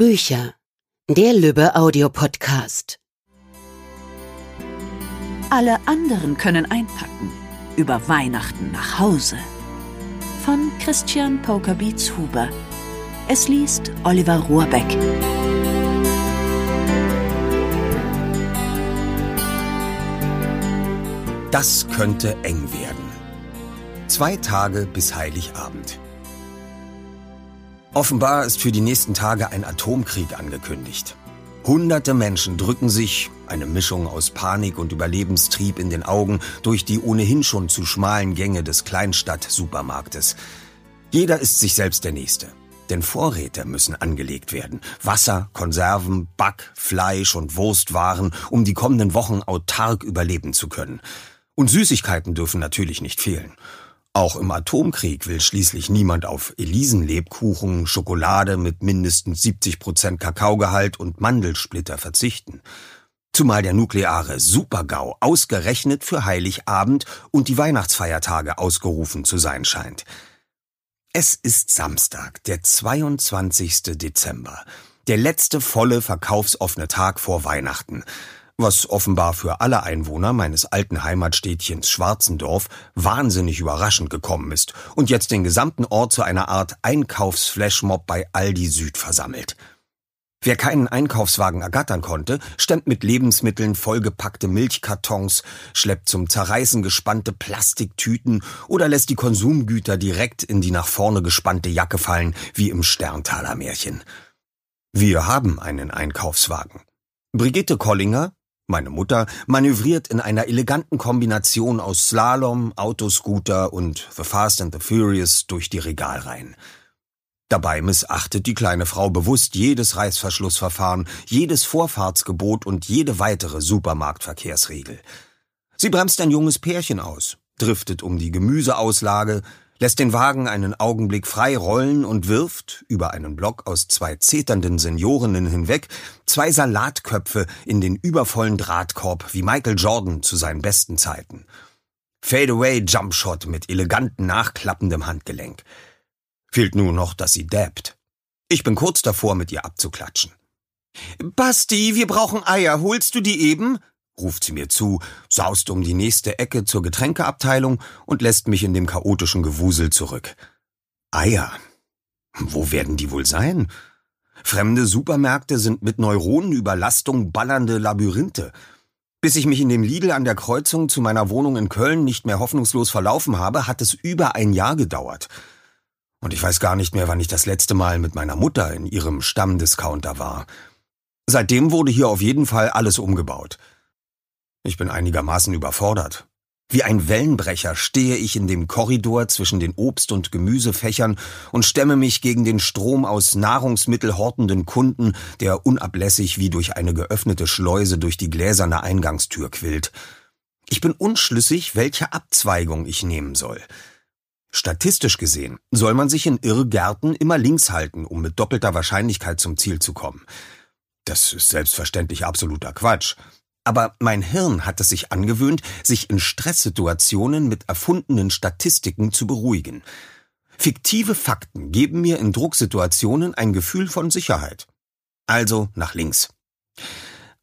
Bücher. Der Lübbe Audiopodcast. Alle anderen können einpacken. Über Weihnachten nach Hause. Von Christian Pokerbeats Huber. Es liest Oliver Rohrbeck. Das könnte eng werden. Zwei Tage bis Heiligabend. Offenbar ist für die nächsten Tage ein Atomkrieg angekündigt. Hunderte Menschen drücken sich, eine Mischung aus Panik und Überlebenstrieb in den Augen, durch die ohnehin schon zu schmalen Gänge des Kleinstadt-Supermarktes. Jeder ist sich selbst der Nächste. Denn Vorräte müssen angelegt werden. Wasser, Konserven, Back, Fleisch und Wurstwaren, um die kommenden Wochen autark überleben zu können. Und Süßigkeiten dürfen natürlich nicht fehlen. Auch im Atomkrieg will schließlich niemand auf Elisenlebkuchen, Schokolade mit mindestens 70 Prozent Kakaogehalt und Mandelsplitter verzichten. Zumal der nukleare Supergau ausgerechnet für Heiligabend und die Weihnachtsfeiertage ausgerufen zu sein scheint. Es ist Samstag, der 22. Dezember, der letzte volle verkaufsoffene Tag vor Weihnachten was offenbar für alle Einwohner meines alten Heimatstädtchens Schwarzendorf wahnsinnig überraschend gekommen ist und jetzt den gesamten Ort zu einer Art Einkaufsflashmob bei Aldi Süd versammelt. Wer keinen Einkaufswagen ergattern konnte, stemmt mit Lebensmitteln vollgepackte Milchkartons, schleppt zum Zerreißen gespannte Plastiktüten oder lässt die Konsumgüter direkt in die nach vorne gespannte Jacke fallen, wie im Sterntaler Märchen. Wir haben einen Einkaufswagen. Brigitte Kollinger, meine Mutter manövriert in einer eleganten Kombination aus Slalom, Autoscooter und The Fast and the Furious durch die Regalreihen. Dabei missachtet die kleine Frau bewusst jedes Reißverschlussverfahren, jedes Vorfahrtsgebot und jede weitere Supermarktverkehrsregel. Sie bremst ein junges Pärchen aus, driftet um die Gemüseauslage, lässt den Wagen einen Augenblick frei rollen und wirft, über einen Block aus zwei zeternden Seniorinnen hinweg, zwei Salatköpfe in den übervollen Drahtkorb wie Michael Jordan zu seinen besten Zeiten. Fadeaway Jumpshot mit eleganten nachklappendem Handgelenk. Fehlt nur noch, dass sie dabbt. Ich bin kurz davor, mit ihr abzuklatschen. Basti, wir brauchen Eier. Holst du die eben? Ruft sie mir zu, saust um die nächste Ecke zur Getränkeabteilung und lässt mich in dem chaotischen Gewusel zurück. Eier. Wo werden die wohl sein? Fremde Supermärkte sind mit Neuronenüberlastung ballernde Labyrinthe. Bis ich mich in dem Lidl an der Kreuzung zu meiner Wohnung in Köln nicht mehr hoffnungslos verlaufen habe, hat es über ein Jahr gedauert. Und ich weiß gar nicht mehr, wann ich das letzte Mal mit meiner Mutter in ihrem Stammdiscounter war. Seitdem wurde hier auf jeden Fall alles umgebaut. Ich bin einigermaßen überfordert. Wie ein Wellenbrecher stehe ich in dem Korridor zwischen den Obst- und Gemüsefächern und stemme mich gegen den Strom aus Nahrungsmittel hortenden Kunden, der unablässig wie durch eine geöffnete Schleuse durch die gläserne Eingangstür quillt. Ich bin unschlüssig, welche Abzweigung ich nehmen soll. Statistisch gesehen soll man sich in Irrgärten immer links halten, um mit doppelter Wahrscheinlichkeit zum Ziel zu kommen. Das ist selbstverständlich absoluter Quatsch. Aber mein Hirn hat es sich angewöhnt, sich in Stresssituationen mit erfundenen Statistiken zu beruhigen. Fiktive Fakten geben mir in Drucksituationen ein Gefühl von Sicherheit. Also nach links.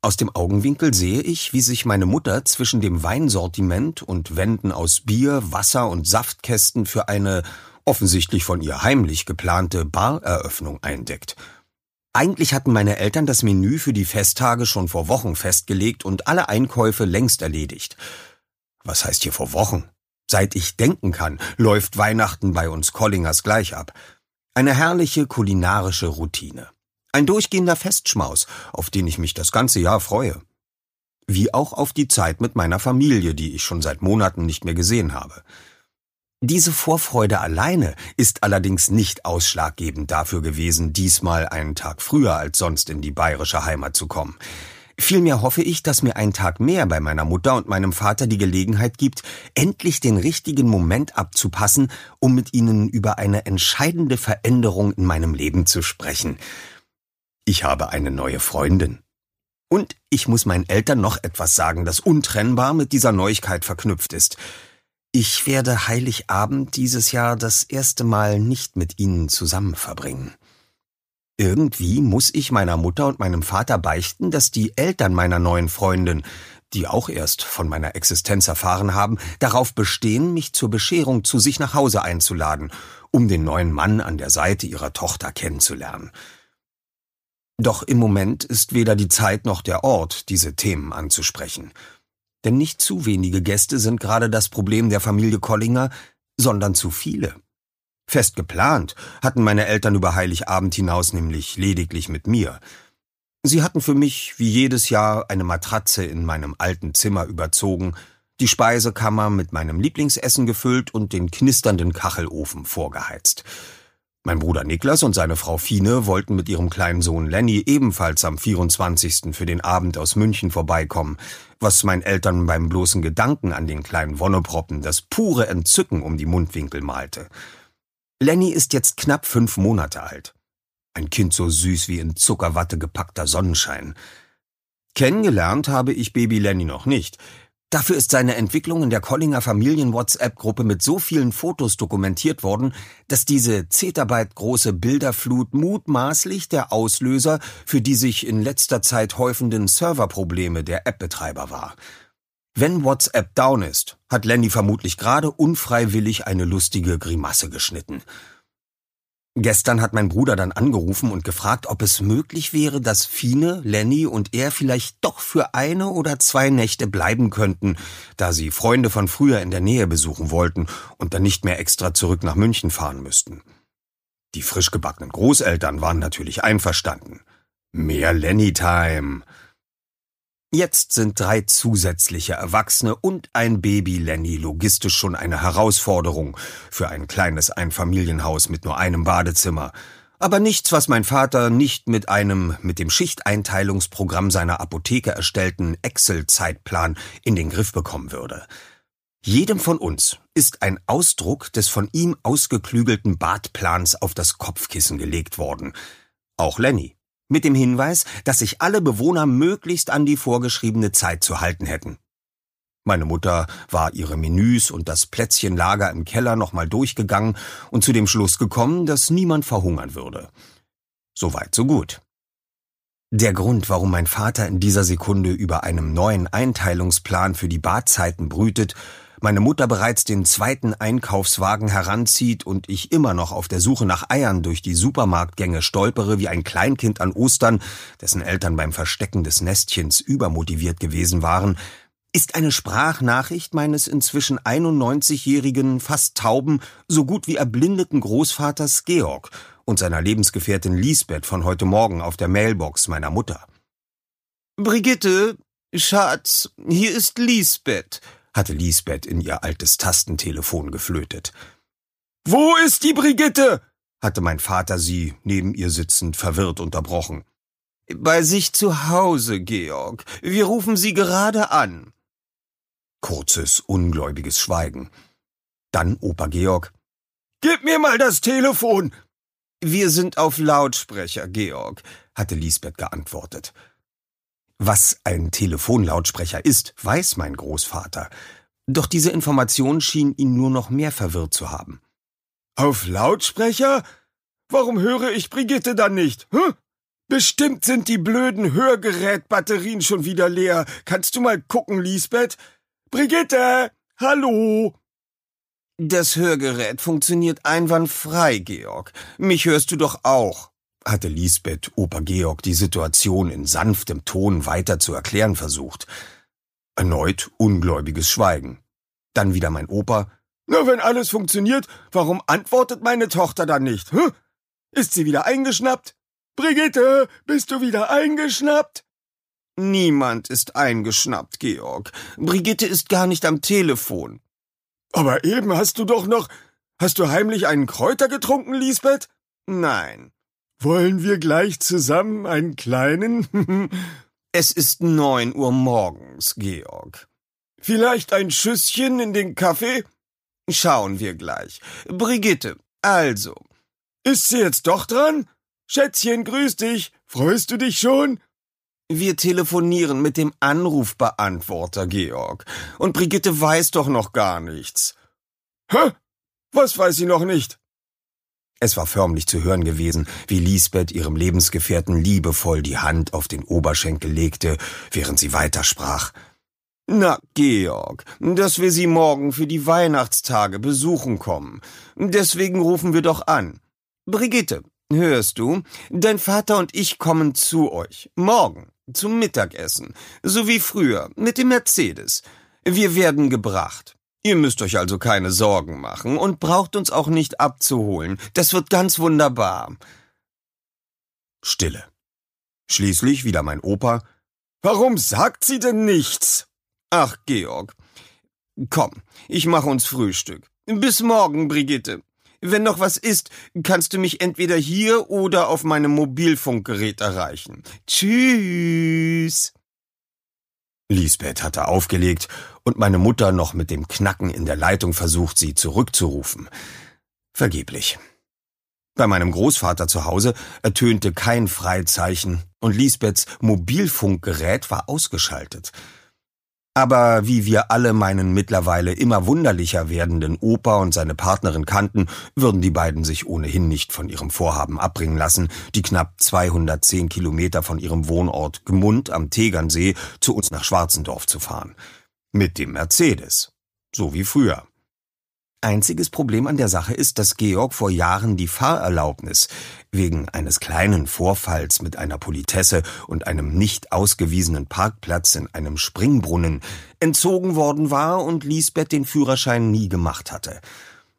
Aus dem Augenwinkel sehe ich, wie sich meine Mutter zwischen dem Weinsortiment und Wänden aus Bier, Wasser und Saftkästen für eine offensichtlich von ihr heimlich geplante Bareröffnung eindeckt – eigentlich hatten meine Eltern das Menü für die Festtage schon vor Wochen festgelegt und alle Einkäufe längst erledigt. Was heißt hier vor Wochen? Seit ich denken kann, läuft Weihnachten bei uns Collingers gleich ab. Eine herrliche kulinarische Routine. Ein durchgehender Festschmaus, auf den ich mich das ganze Jahr freue. Wie auch auf die Zeit mit meiner Familie, die ich schon seit Monaten nicht mehr gesehen habe. Diese Vorfreude alleine ist allerdings nicht ausschlaggebend dafür gewesen, diesmal einen Tag früher als sonst in die bayerische Heimat zu kommen. Vielmehr hoffe ich, dass mir ein Tag mehr bei meiner Mutter und meinem Vater die Gelegenheit gibt, endlich den richtigen Moment abzupassen, um mit ihnen über eine entscheidende Veränderung in meinem Leben zu sprechen. Ich habe eine neue Freundin. Und ich muss meinen Eltern noch etwas sagen, das untrennbar mit dieser Neuigkeit verknüpft ist. Ich werde Heiligabend dieses Jahr das erste Mal nicht mit Ihnen zusammen verbringen. Irgendwie muss ich meiner Mutter und meinem Vater beichten, dass die Eltern meiner neuen Freundin, die auch erst von meiner Existenz erfahren haben, darauf bestehen, mich zur Bescherung zu sich nach Hause einzuladen, um den neuen Mann an der Seite ihrer Tochter kennenzulernen. Doch im Moment ist weder die Zeit noch der Ort, diese Themen anzusprechen. Denn nicht zu wenige Gäste sind gerade das Problem der Familie Collinger, sondern zu viele. Fest geplant hatten meine Eltern über Heiligabend hinaus nämlich lediglich mit mir. Sie hatten für mich wie jedes Jahr eine Matratze in meinem alten Zimmer überzogen, die Speisekammer mit meinem Lieblingsessen gefüllt und den knisternden Kachelofen vorgeheizt. Mein Bruder Niklas und seine Frau Fine wollten mit ihrem kleinen Sohn Lenny ebenfalls am 24. für den Abend aus München vorbeikommen, was meinen Eltern beim bloßen Gedanken an den kleinen Wonneproppen das pure Entzücken um die Mundwinkel malte. Lenny ist jetzt knapp fünf Monate alt. Ein Kind so süß wie in Zuckerwatte gepackter Sonnenschein. Kennengelernt habe ich Baby Lenny noch nicht, Dafür ist seine Entwicklung in der Collinger Familien-WhatsApp-Gruppe mit so vielen Fotos dokumentiert worden, dass diese Zettabyte große Bilderflut mutmaßlich der Auslöser für die sich in letzter Zeit häufenden Serverprobleme der App-Betreiber war. Wenn WhatsApp down ist, hat Lenny vermutlich gerade unfreiwillig eine lustige Grimasse geschnitten. Gestern hat mein Bruder dann angerufen und gefragt, ob es möglich wäre, dass Fine, Lenny und er vielleicht doch für eine oder zwei Nächte bleiben könnten, da sie Freunde von früher in der Nähe besuchen wollten und dann nicht mehr extra zurück nach München fahren müssten. Die frisch gebackenen Großeltern waren natürlich einverstanden. Mehr Lenny-Time. Jetzt sind drei zusätzliche Erwachsene und ein Baby Lenny logistisch schon eine Herausforderung für ein kleines Einfamilienhaus mit nur einem Badezimmer. Aber nichts, was mein Vater nicht mit einem mit dem Schichteinteilungsprogramm seiner Apotheke erstellten Excel-Zeitplan in den Griff bekommen würde. Jedem von uns ist ein Ausdruck des von ihm ausgeklügelten Badplans auf das Kopfkissen gelegt worden. Auch Lenny mit dem Hinweis, dass sich alle Bewohner möglichst an die vorgeschriebene Zeit zu halten hätten. Meine Mutter war ihre Menüs und das Plätzchenlager im Keller nochmal durchgegangen und zu dem Schluss gekommen, dass niemand verhungern würde. Soweit, so gut. Der Grund, warum mein Vater in dieser Sekunde über einem neuen Einteilungsplan für die Badzeiten brütet, meine Mutter bereits den zweiten Einkaufswagen heranzieht und ich immer noch auf der Suche nach Eiern durch die Supermarktgänge stolpere wie ein Kleinkind an Ostern, dessen Eltern beim Verstecken des Nestchens übermotiviert gewesen waren, ist eine Sprachnachricht meines inzwischen 91-jährigen, fast tauben, so gut wie erblindeten Großvaters Georg und seiner Lebensgefährtin Lisbeth von heute Morgen auf der Mailbox meiner Mutter. Brigitte, Schatz, hier ist Lisbeth hatte Lisbeth in ihr altes Tastentelefon geflötet. Wo ist die Brigitte? hatte mein Vater sie, neben ihr sitzend, verwirrt unterbrochen. Bei sich zu Hause, Georg. Wir rufen sie gerade an. Kurzes, ungläubiges Schweigen. Dann Opa Georg. Gib mir mal das Telefon. Wir sind auf Lautsprecher, Georg, hatte Lisbeth geantwortet. Was ein Telefonlautsprecher ist, weiß mein Großvater. Doch diese Information schien ihn nur noch mehr verwirrt zu haben. Auf Lautsprecher? Warum höre ich Brigitte dann nicht? Hm? Bestimmt sind die blöden Hörgerätbatterien schon wieder leer. Kannst du mal gucken, Lisbeth? Brigitte! Hallo! Das Hörgerät funktioniert einwandfrei, Georg. Mich hörst du doch auch hatte Lisbeth Opa Georg die Situation in sanftem Ton weiter zu erklären versucht. Erneut ungläubiges Schweigen. Dann wieder mein Opa. Na, wenn alles funktioniert, warum antwortet meine Tochter dann nicht? Hm? Ist sie wieder eingeschnappt? Brigitte, bist du wieder eingeschnappt? Niemand ist eingeschnappt, Georg. Brigitte ist gar nicht am Telefon. Aber eben hast du doch noch. Hast du heimlich einen Kräuter getrunken, Lisbeth? Nein. Wollen wir gleich zusammen einen kleinen? es ist neun Uhr morgens, Georg. Vielleicht ein Schüsschen in den Kaffee? Schauen wir gleich. Brigitte, also. Ist sie jetzt doch dran? Schätzchen, grüß dich. Freust du dich schon? Wir telefonieren mit dem Anrufbeantworter, Georg. Und Brigitte weiß doch noch gar nichts. Hä? Was weiß sie noch nicht? Es war förmlich zu hören gewesen, wie Lisbeth ihrem Lebensgefährten liebevoll die Hand auf den Oberschenkel legte, während sie weitersprach. Na, Georg, dass wir Sie morgen für die Weihnachtstage besuchen kommen. Deswegen rufen wir doch an. Brigitte, hörst du? Dein Vater und ich kommen zu euch. Morgen. Zum Mittagessen. So wie früher. Mit dem Mercedes. Wir werden gebracht. Ihr müsst euch also keine Sorgen machen und braucht uns auch nicht abzuholen. Das wird ganz wunderbar. Stille. Schließlich wieder mein Opa. Warum sagt sie denn nichts? Ach, Georg. Komm, ich mache uns Frühstück. Bis morgen, Brigitte. Wenn noch was ist, kannst du mich entweder hier oder auf meinem Mobilfunkgerät erreichen. Tschüss. Lisbeth hatte aufgelegt und meine Mutter noch mit dem Knacken in der Leitung versucht, sie zurückzurufen. Vergeblich. Bei meinem Großvater zu Hause ertönte kein Freizeichen und Lisbeths Mobilfunkgerät war ausgeschaltet. Aber wie wir alle meinen mittlerweile immer wunderlicher werdenden Opa und seine Partnerin kannten, würden die beiden sich ohnehin nicht von ihrem Vorhaben abbringen lassen, die knapp 210 Kilometer von ihrem Wohnort Gmund am Tegernsee zu uns nach Schwarzendorf zu fahren. Mit dem Mercedes. So wie früher. Einziges Problem an der Sache ist, dass Georg vor Jahren die Fahrerlaubnis wegen eines kleinen Vorfalls mit einer Politesse und einem nicht ausgewiesenen Parkplatz in einem Springbrunnen entzogen worden war und Lisbeth den Führerschein nie gemacht hatte.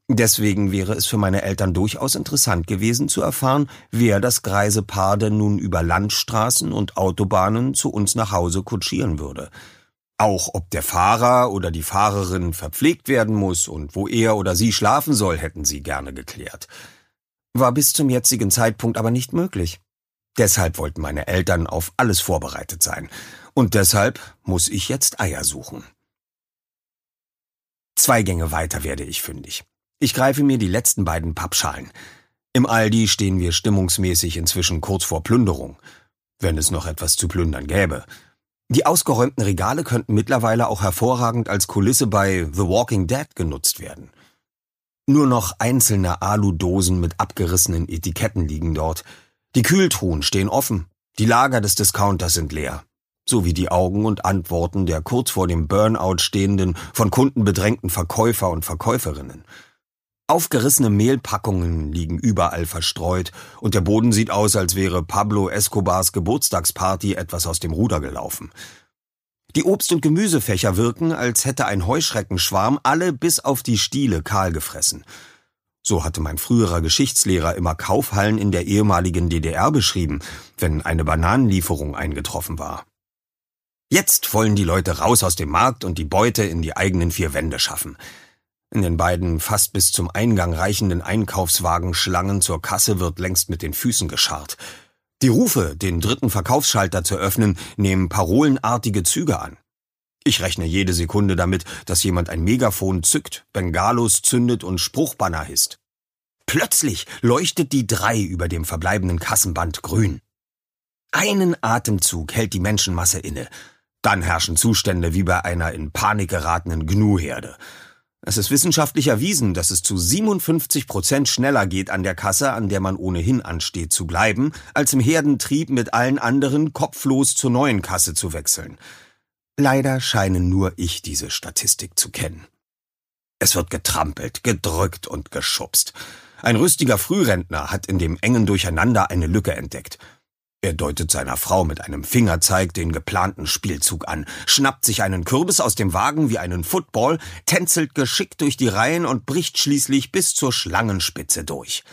Deswegen wäre es für meine Eltern durchaus interessant gewesen zu erfahren, wer das greise Paar denn nun über Landstraßen und Autobahnen zu uns nach Hause kutschieren würde. Auch ob der Fahrer oder die Fahrerin verpflegt werden muss und wo er oder sie schlafen soll, hätten sie gerne geklärt. War bis zum jetzigen Zeitpunkt aber nicht möglich. Deshalb wollten meine Eltern auf alles vorbereitet sein. Und deshalb muss ich jetzt Eier suchen. Zwei Gänge weiter werde ich fündig. Ich greife mir die letzten beiden Pappschalen. Im Aldi stehen wir stimmungsmäßig inzwischen kurz vor Plünderung. Wenn es noch etwas zu plündern gäbe. Die ausgeräumten Regale könnten mittlerweile auch hervorragend als Kulisse bei The Walking Dead genutzt werden. Nur noch einzelne Aludosen mit abgerissenen Etiketten liegen dort. Die Kühltruhen stehen offen. Die Lager des Discounters sind leer. Sowie die Augen und Antworten der kurz vor dem Burnout stehenden, von Kunden bedrängten Verkäufer und Verkäuferinnen. Aufgerissene Mehlpackungen liegen überall verstreut und der Boden sieht aus, als wäre Pablo Escobars Geburtstagsparty etwas aus dem Ruder gelaufen. Die Obst- und Gemüsefächer wirken, als hätte ein Heuschreckenschwarm alle bis auf die Stiele kahl gefressen. So hatte mein früherer Geschichtslehrer immer Kaufhallen in der ehemaligen DDR beschrieben, wenn eine Bananenlieferung eingetroffen war. Jetzt wollen die Leute raus aus dem Markt und die Beute in die eigenen vier Wände schaffen. In den beiden fast bis zum Eingang reichenden Einkaufswagenschlangen zur Kasse wird längst mit den Füßen gescharrt. Die Rufe, den dritten Verkaufsschalter zu öffnen, nehmen parolenartige Züge an. Ich rechne jede Sekunde damit, dass jemand ein Megafon zückt, Bengalos zündet und Spruchbanner hisst. Plötzlich leuchtet die drei über dem verbleibenden Kassenband grün. Einen Atemzug hält die Menschenmasse inne. Dann herrschen Zustände wie bei einer in Panik geratenen Gnuherde. Es ist wissenschaftlich erwiesen, dass es zu 57 Prozent schneller geht an der Kasse, an der man ohnehin ansteht, zu bleiben, als im Herdentrieb mit allen anderen kopflos zur neuen Kasse zu wechseln. Leider scheine nur ich diese Statistik zu kennen. Es wird getrampelt, gedrückt und geschubst. Ein rüstiger Frührentner hat in dem engen Durcheinander eine Lücke entdeckt. Er deutet seiner Frau mit einem Fingerzeig den geplanten Spielzug an, schnappt sich einen Kürbis aus dem Wagen wie einen Football, tänzelt geschickt durch die Reihen und bricht schließlich bis zur Schlangenspitze durch.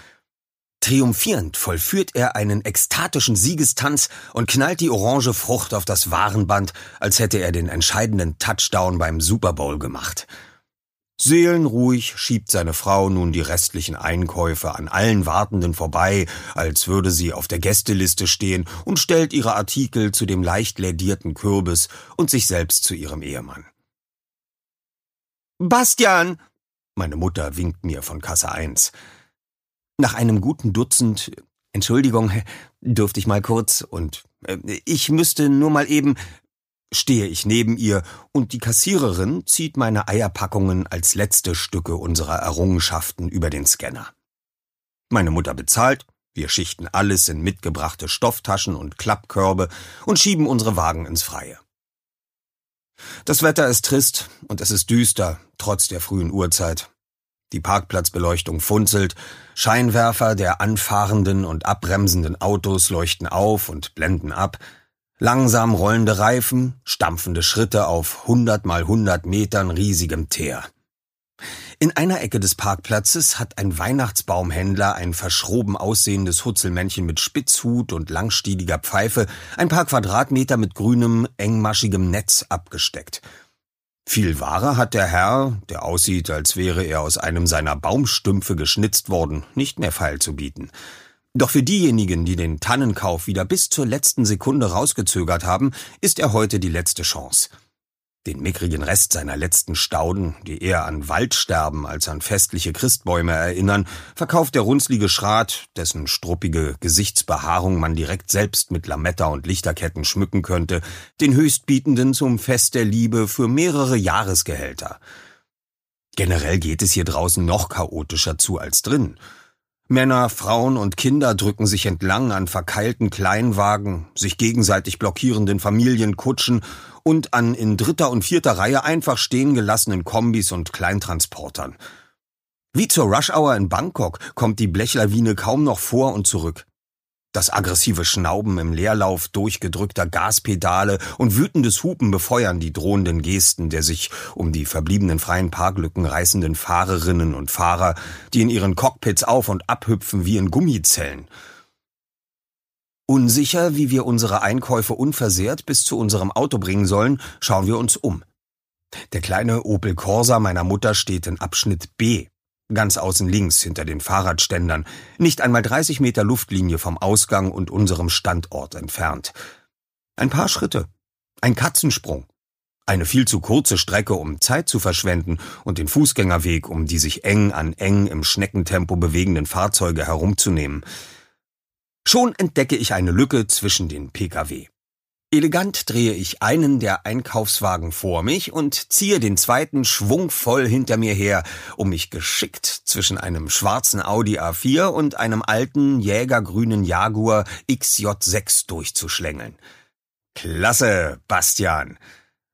Triumphierend vollführt er einen ekstatischen Siegestanz und knallt die orange Frucht auf das Warenband, als hätte er den entscheidenden Touchdown beim Super Bowl gemacht. Seelenruhig schiebt seine Frau nun die restlichen Einkäufe an allen Wartenden vorbei, als würde sie auf der Gästeliste stehen und stellt ihre Artikel zu dem leicht lädierten Kürbis und sich selbst zu ihrem Ehemann. Bastian! Meine Mutter winkt mir von Kasse 1. Nach einem guten Dutzend Entschuldigung, dürfte ich mal kurz und äh, ich müsste nur mal eben stehe ich neben ihr und die Kassiererin zieht meine Eierpackungen als letzte Stücke unserer Errungenschaften über den Scanner. Meine Mutter bezahlt, wir schichten alles in mitgebrachte Stofftaschen und Klappkörbe und schieben unsere Wagen ins Freie. Das Wetter ist trist und es ist düster, trotz der frühen Uhrzeit. Die Parkplatzbeleuchtung funzelt, Scheinwerfer der anfahrenden und abbremsenden Autos leuchten auf und blenden ab, langsam rollende Reifen, stampfende Schritte auf hundert mal hundert Metern riesigem Teer. In einer Ecke des Parkplatzes hat ein Weihnachtsbaumhändler ein verschroben aussehendes Hutzelmännchen mit Spitzhut und langstieliger Pfeife ein paar Quadratmeter mit grünem, engmaschigem Netz abgesteckt. Viel Ware hat der Herr, der aussieht, als wäre er aus einem seiner Baumstümpfe geschnitzt worden, nicht mehr feil zu bieten. Doch für diejenigen, die den Tannenkauf wieder bis zur letzten Sekunde rausgezögert haben, ist er heute die letzte Chance. Den mickrigen Rest seiner letzten Stauden, die eher an Waldsterben als an festliche Christbäume erinnern, verkauft der runzlige Schrat, dessen struppige Gesichtsbehaarung man direkt selbst mit Lametta und Lichterketten schmücken könnte, den Höchstbietenden zum Fest der Liebe für mehrere Jahresgehälter. Generell geht es hier draußen noch chaotischer zu als drin. Männer, Frauen und Kinder drücken sich entlang an verkeilten Kleinwagen, sich gegenseitig blockierenden Familienkutschen und an in dritter und vierter Reihe einfach stehen gelassenen Kombis und Kleintransportern. Wie zur Rush-Hour in Bangkok kommt die Blechlawine kaum noch vor und zurück. Das aggressive Schnauben im Leerlauf durchgedrückter Gaspedale und wütendes Hupen befeuern die drohenden Gesten der sich um die verbliebenen freien Parklücken reißenden Fahrerinnen und Fahrer, die in ihren Cockpits auf und abhüpfen wie in Gummizellen. Unsicher, wie wir unsere Einkäufe unversehrt bis zu unserem Auto bringen sollen, schauen wir uns um. Der kleine Opel Corsa meiner Mutter steht in Abschnitt B Ganz außen links hinter den Fahrradständern, nicht einmal 30 Meter Luftlinie vom Ausgang und unserem Standort entfernt. Ein paar Schritte, ein Katzensprung, eine viel zu kurze Strecke, um Zeit zu verschwenden und den Fußgängerweg, um die sich eng an eng im Schneckentempo bewegenden Fahrzeuge herumzunehmen. Schon entdecke ich eine Lücke zwischen den Pkw. Elegant drehe ich einen der Einkaufswagen vor mich und ziehe den zweiten schwungvoll hinter mir her, um mich geschickt zwischen einem schwarzen Audi A4 und einem alten jägergrünen Jaguar XJ6 durchzuschlängeln. Klasse, Bastian.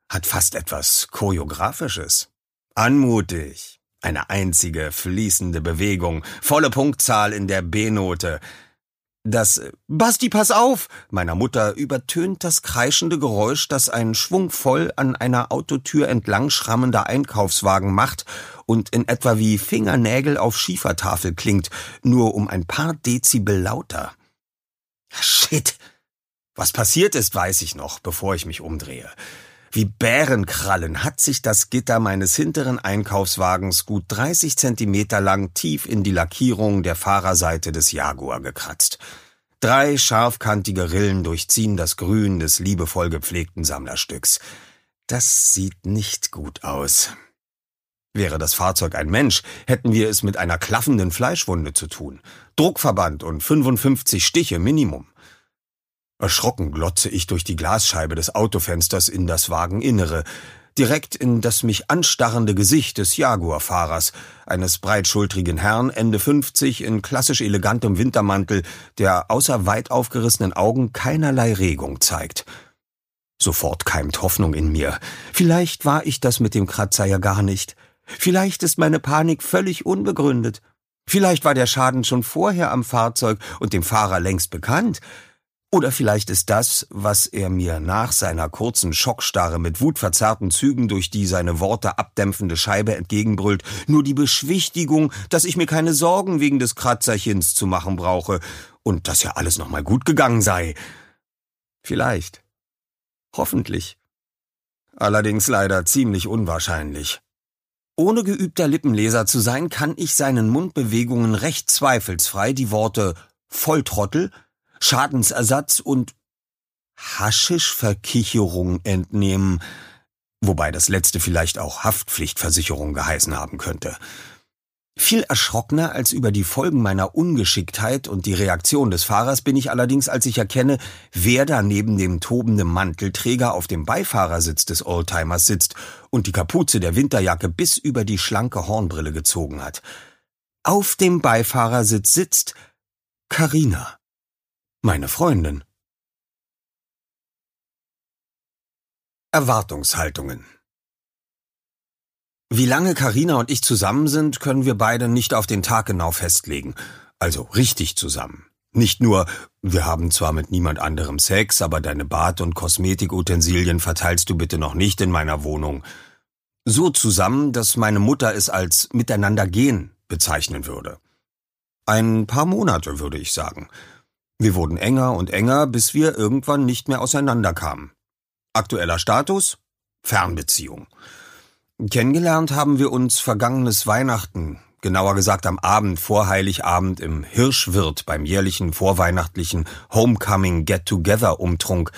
Hat fast etwas choreografisches. Anmutig. Eine einzige fließende Bewegung, volle Punktzahl in der B-Note. Das Basti, pass auf! meiner Mutter übertönt das kreischende Geräusch, das ein schwungvoll an einer Autotür entlang schrammender Einkaufswagen macht und in etwa wie Fingernägel auf Schiefertafel klingt, nur um ein paar Dezibel lauter. Shit! Was passiert ist, weiß ich noch, bevor ich mich umdrehe. Wie Bärenkrallen hat sich das Gitter meines hinteren Einkaufswagens gut 30 Zentimeter lang tief in die Lackierung der Fahrerseite des Jaguar gekratzt. Drei scharfkantige Rillen durchziehen das Grün des liebevoll gepflegten Sammlerstücks. Das sieht nicht gut aus. Wäre das Fahrzeug ein Mensch, hätten wir es mit einer klaffenden Fleischwunde zu tun. Druckverband und 55 Stiche Minimum. Erschrocken glotze ich durch die Glasscheibe des Autofensters in das Wageninnere, direkt in das mich anstarrende Gesicht des Jaguarfahrers, eines breitschultrigen Herrn Ende 50 in klassisch elegantem Wintermantel, der außer weit aufgerissenen Augen keinerlei Regung zeigt. Sofort keimt Hoffnung in mir. Vielleicht war ich das mit dem Kratzer ja gar nicht. Vielleicht ist meine Panik völlig unbegründet. Vielleicht war der Schaden schon vorher am Fahrzeug und dem Fahrer längst bekannt. Oder vielleicht ist das, was er mir nach seiner kurzen Schockstarre mit wutverzerrten Zügen durch die seine Worte abdämpfende Scheibe entgegenbrüllt, nur die Beschwichtigung, dass ich mir keine Sorgen wegen des Kratzerchens zu machen brauche und dass ja alles nochmal gut gegangen sei. Vielleicht. Hoffentlich. Allerdings leider ziemlich unwahrscheinlich. Ohne geübter Lippenleser zu sein, kann ich seinen Mundbewegungen recht zweifelsfrei die Worte Volltrottel Schadensersatz und Haschischverkicherung entnehmen, wobei das letzte vielleicht auch Haftpflichtversicherung geheißen haben könnte. Viel erschrockener als über die Folgen meiner Ungeschicktheit und die Reaktion des Fahrers bin ich allerdings, als ich erkenne, wer da neben dem tobenden Mantelträger auf dem Beifahrersitz des Oldtimers sitzt und die Kapuze der Winterjacke bis über die schlanke Hornbrille gezogen hat. Auf dem Beifahrersitz sitzt Karina, meine Freundin. Erwartungshaltungen Wie lange Karina und ich zusammen sind, können wir beide nicht auf den Tag genau festlegen. Also richtig zusammen. Nicht nur, wir haben zwar mit niemand anderem Sex, aber deine Bad- und Kosmetikutensilien verteilst du bitte noch nicht in meiner Wohnung. So zusammen, dass meine Mutter es als miteinander gehen bezeichnen würde. Ein paar Monate, würde ich sagen. Wir wurden enger und enger, bis wir irgendwann nicht mehr auseinanderkamen. Aktueller Status? Fernbeziehung. Kennengelernt haben wir uns vergangenes Weihnachten, genauer gesagt am Abend vor Heiligabend im Hirschwirt beim jährlichen vorweihnachtlichen Homecoming Get-Together-Umtrunk,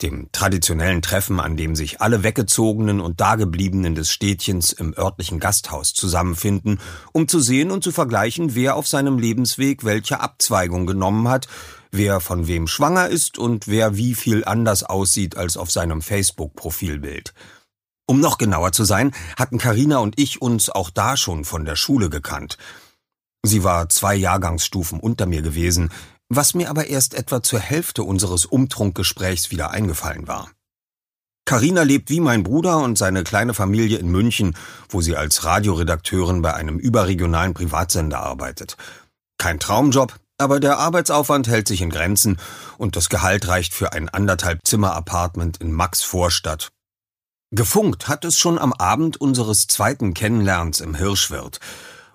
dem traditionellen Treffen, an dem sich alle Weggezogenen und Dagebliebenen des Städtchens im örtlichen Gasthaus zusammenfinden, um zu sehen und zu vergleichen, wer auf seinem Lebensweg welche Abzweigung genommen hat, wer von wem schwanger ist und wer wie viel anders aussieht als auf seinem Facebook-Profilbild. Um noch genauer zu sein, hatten Karina und ich uns auch da schon von der Schule gekannt. Sie war zwei Jahrgangsstufen unter mir gewesen, was mir aber erst etwa zur Hälfte unseres Umtrunkgesprächs wieder eingefallen war. Karina lebt wie mein Bruder und seine kleine Familie in München, wo sie als Radioredakteurin bei einem überregionalen Privatsender arbeitet. Kein Traumjob, aber der Arbeitsaufwand hält sich in Grenzen und das Gehalt reicht für ein anderthalb Zimmer Apartment in Max Vorstadt. Gefunkt hat es schon am Abend unseres zweiten Kennenlernens im Hirschwirt.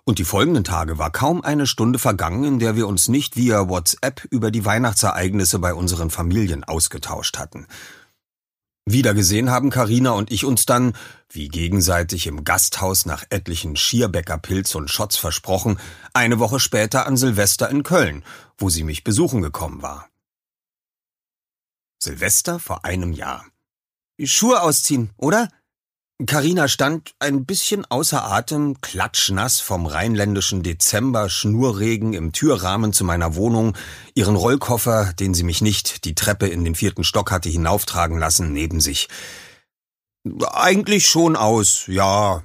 Und die folgenden Tage war kaum eine Stunde vergangen, in der wir uns nicht via WhatsApp über die Weihnachtsereignisse bei unseren Familien ausgetauscht hatten. Wiedergesehen haben Karina und ich uns dann, wie gegenseitig im Gasthaus nach etlichen Schierbäckerpilz und Shots versprochen, eine Woche später an Silvester in Köln, wo sie mich besuchen gekommen war. Silvester vor einem Jahr. Schuhe ausziehen, oder? Karina stand ein bisschen außer Atem, klatschnass vom rheinländischen Dezember Schnurregen im Türrahmen zu meiner Wohnung, ihren Rollkoffer, den sie mich nicht die Treppe in den vierten Stock hatte hinauftragen lassen, neben sich. Eigentlich schon aus, ja,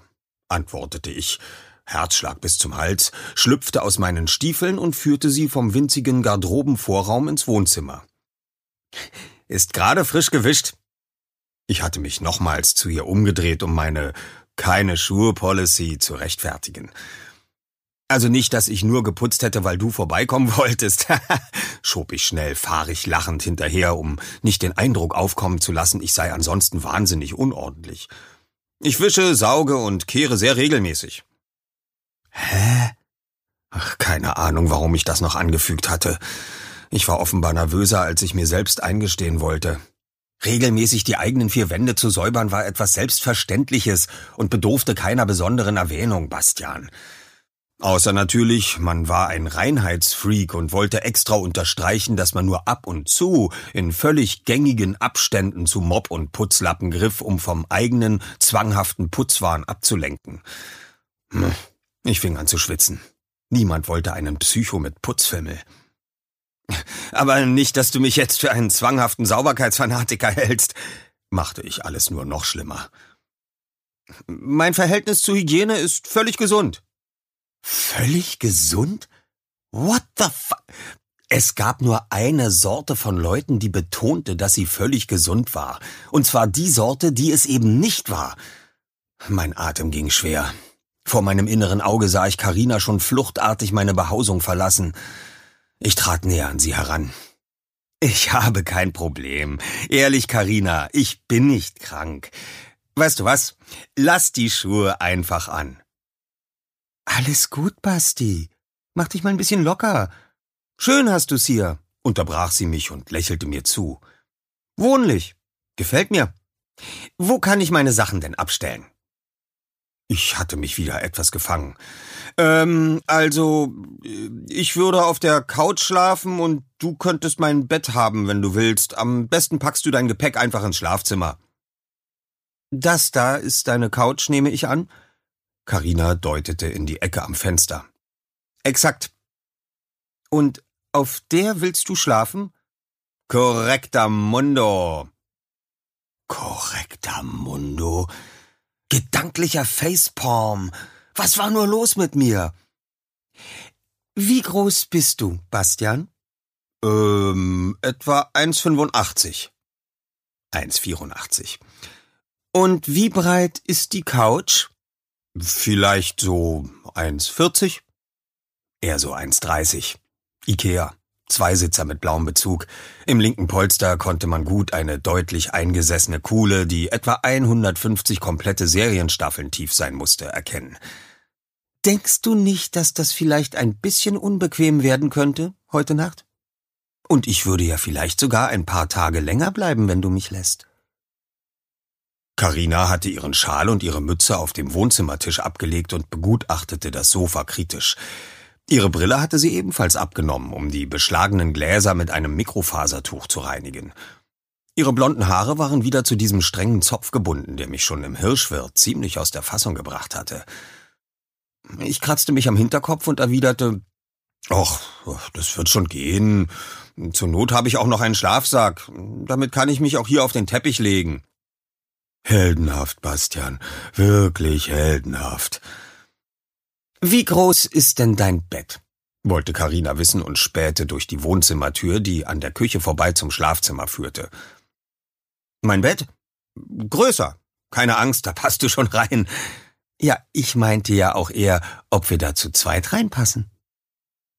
antwortete ich. Herzschlag bis zum Hals, schlüpfte aus meinen Stiefeln und führte sie vom winzigen Garderobenvorraum ins Wohnzimmer. Ist gerade frisch gewischt, ich hatte mich nochmals zu ihr umgedreht, um meine keine Schuhe-Policy zu rechtfertigen. Also nicht, dass ich nur geputzt hätte, weil du vorbeikommen wolltest, schob ich schnell fahrig lachend hinterher, um nicht den Eindruck aufkommen zu lassen, ich sei ansonsten wahnsinnig unordentlich. Ich wische, sauge und kehre sehr regelmäßig. Hä? Ach, keine Ahnung, warum ich das noch angefügt hatte. Ich war offenbar nervöser, als ich mir selbst eingestehen wollte. Regelmäßig die eigenen vier Wände zu säubern war etwas Selbstverständliches und bedurfte keiner besonderen Erwähnung, Bastian. Außer natürlich, man war ein Reinheitsfreak und wollte extra unterstreichen, dass man nur ab und zu in völlig gängigen Abständen zu Mob und Putzlappen griff, um vom eigenen zwanghaften Putzwahn abzulenken. Hm, ich fing an zu schwitzen. Niemand wollte einen Psycho mit Putzfimmel. Aber nicht, dass du mich jetzt für einen zwanghaften Sauberkeitsfanatiker hältst, machte ich alles nur noch schlimmer. Mein Verhältnis zu Hygiene ist völlig gesund. Völlig gesund? What the fuck? Es gab nur eine Sorte von Leuten, die betonte, dass sie völlig gesund war. Und zwar die Sorte, die es eben nicht war. Mein Atem ging schwer. Vor meinem inneren Auge sah ich Karina schon fluchtartig meine Behausung verlassen. Ich trat näher an sie heran. Ich habe kein Problem. Ehrlich, Karina, ich bin nicht krank. Weißt du was? Lass die Schuhe einfach an. Alles gut, Basti. Mach dich mal ein bisschen locker. Schön hast du's hier, unterbrach sie mich und lächelte mir zu. Wohnlich. Gefällt mir. Wo kann ich meine Sachen denn abstellen? Ich hatte mich wieder etwas gefangen. Ähm, also, ich würde auf der Couch schlafen und du könntest mein Bett haben, wenn du willst. Am besten packst du dein Gepäck einfach ins Schlafzimmer. Das da ist deine Couch, nehme ich an? Karina deutete in die Ecke am Fenster. Exakt. Und auf der willst du schlafen? Korrekter Mundo. Korrekter Mundo. Gedanklicher Facepalm. Was war nur los mit mir? Wie groß bist du, Bastian? Ähm, etwa 1,85. 1,84. Und wie breit ist die Couch? Vielleicht so 1,40. Eher so 1,30. Ikea. Zweisitzer mit blauem Bezug. Im linken Polster konnte man gut eine deutlich eingesessene Kuhle, die etwa 150 komplette Serienstaffeln tief sein musste, erkennen. Denkst du nicht, dass das vielleicht ein bisschen unbequem werden könnte heute Nacht? Und ich würde ja vielleicht sogar ein paar Tage länger bleiben, wenn du mich lässt. Karina hatte ihren Schal und ihre Mütze auf dem Wohnzimmertisch abgelegt und begutachtete das Sofa kritisch. Ihre Brille hatte sie ebenfalls abgenommen, um die beschlagenen Gläser mit einem Mikrofasertuch zu reinigen. Ihre blonden Haare waren wieder zu diesem strengen Zopf gebunden, der mich schon im Hirschwirt ziemlich aus der Fassung gebracht hatte. Ich kratzte mich am Hinterkopf und erwiderte, ach, das wird schon gehen. Zur Not habe ich auch noch einen Schlafsack. Damit kann ich mich auch hier auf den Teppich legen. Heldenhaft, Bastian, wirklich heldenhaft. Wie groß ist denn dein Bett? wollte Karina wissen und spähte durch die Wohnzimmertür, die an der Küche vorbei zum Schlafzimmer führte. Mein Bett? Größer. Keine Angst, da passt du schon rein. Ja, ich meinte ja auch eher, ob wir da zu zweit reinpassen.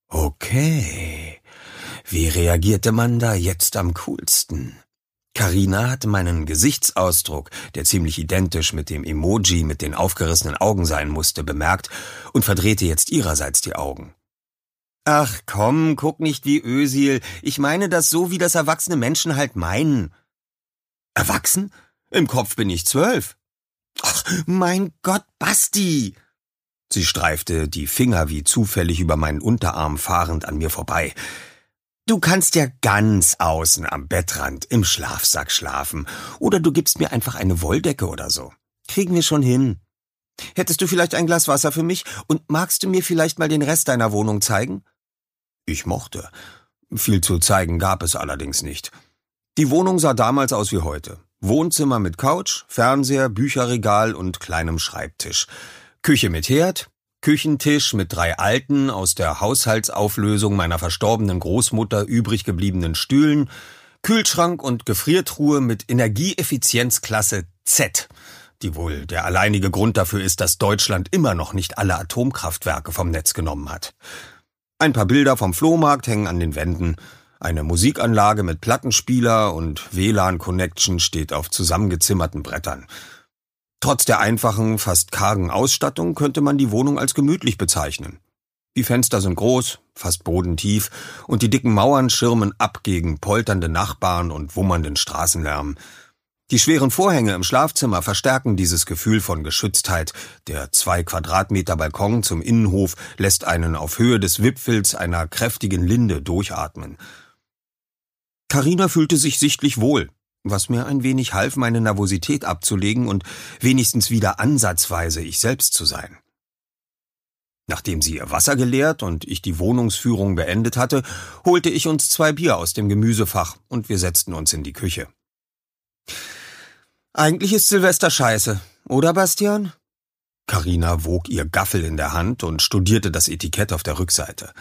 Okay. Wie reagierte man da jetzt am coolsten? Karina hatte meinen Gesichtsausdruck, der ziemlich identisch mit dem Emoji mit den aufgerissenen Augen sein musste, bemerkt und verdrehte jetzt ihrerseits die Augen. Ach komm, guck nicht wie Ösil. Ich meine das so, wie das erwachsene Menschen halt meinen. Erwachsen? Im Kopf bin ich zwölf. Ach, mein Gott, Basti! Sie streifte die Finger wie zufällig über meinen Unterarm fahrend an mir vorbei. Du kannst ja ganz außen am Bettrand im Schlafsack schlafen, oder du gibst mir einfach eine Wolldecke oder so. Kriegen wir schon hin. Hättest du vielleicht ein Glas Wasser für mich und magst du mir vielleicht mal den Rest deiner Wohnung zeigen? Ich mochte. Viel zu zeigen gab es allerdings nicht. Die Wohnung sah damals aus wie heute. Wohnzimmer mit Couch, Fernseher, Bücherregal und kleinem Schreibtisch. Küche mit Herd, Küchentisch mit drei alten, aus der Haushaltsauflösung meiner verstorbenen Großmutter übrig gebliebenen Stühlen, Kühlschrank und Gefriertruhe mit Energieeffizienzklasse Z, die wohl der alleinige Grund dafür ist, dass Deutschland immer noch nicht alle Atomkraftwerke vom Netz genommen hat. Ein paar Bilder vom Flohmarkt hängen an den Wänden, eine Musikanlage mit Plattenspieler und WLAN-Connection steht auf zusammengezimmerten Brettern. Trotz der einfachen, fast kargen Ausstattung könnte man die Wohnung als gemütlich bezeichnen. Die Fenster sind groß, fast bodentief, und die dicken Mauern schirmen ab gegen polternde Nachbarn und wummernden Straßenlärm. Die schweren Vorhänge im Schlafzimmer verstärken dieses Gefühl von Geschütztheit. Der zwei Quadratmeter Balkon zum Innenhof lässt einen auf Höhe des Wipfels einer kräftigen Linde durchatmen. Karina fühlte sich sichtlich wohl, was mir ein wenig half, meine Nervosität abzulegen und wenigstens wieder ansatzweise ich selbst zu sein. Nachdem sie ihr Wasser geleert und ich die Wohnungsführung beendet hatte, holte ich uns zwei Bier aus dem Gemüsefach und wir setzten uns in die Küche. Eigentlich ist Silvester scheiße, oder Bastian? Karina wog ihr Gaffel in der Hand und studierte das Etikett auf der Rückseite.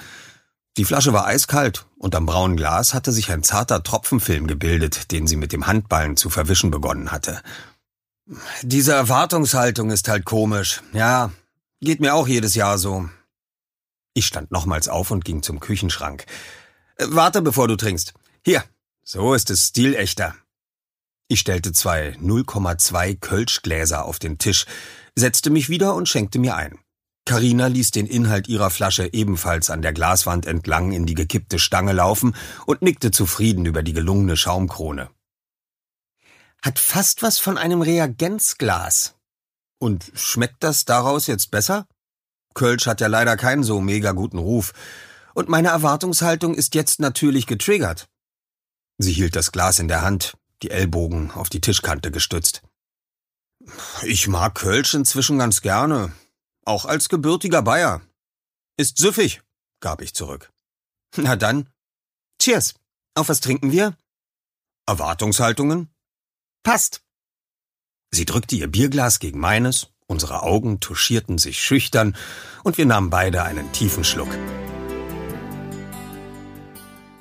Die Flasche war eiskalt und am braunen Glas hatte sich ein zarter Tropfenfilm gebildet, den sie mit dem Handballen zu verwischen begonnen hatte. Diese Erwartungshaltung ist halt komisch. Ja, geht mir auch jedes Jahr so. Ich stand nochmals auf und ging zum Küchenschrank. Äh, warte, bevor du trinkst. Hier, so ist es stilechter. Ich stellte zwei 0,2 Kölschgläser auf den Tisch, setzte mich wieder und schenkte mir ein. Karina ließ den Inhalt ihrer Flasche ebenfalls an der Glaswand entlang in die gekippte Stange laufen und nickte zufrieden über die gelungene Schaumkrone. Hat fast was von einem Reagenzglas. Und schmeckt das daraus jetzt besser? Kölsch hat ja leider keinen so mega guten Ruf. Und meine Erwartungshaltung ist jetzt natürlich getriggert. Sie hielt das Glas in der Hand, die Ellbogen auf die Tischkante gestützt. Ich mag Kölsch inzwischen ganz gerne, auch als gebürtiger Bayer. Ist süffig, gab ich zurück. Na dann. Cheers. Auf was trinken wir? Erwartungshaltungen? Passt. Sie drückte ihr Bierglas gegen meines, Unsere Augen tuschierten sich schüchtern und wir nahmen beide einen tiefen Schluck.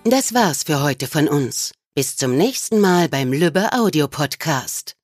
Das war's für heute von uns. Bis zum nächsten Mal beim Lübbe Audio Podcast.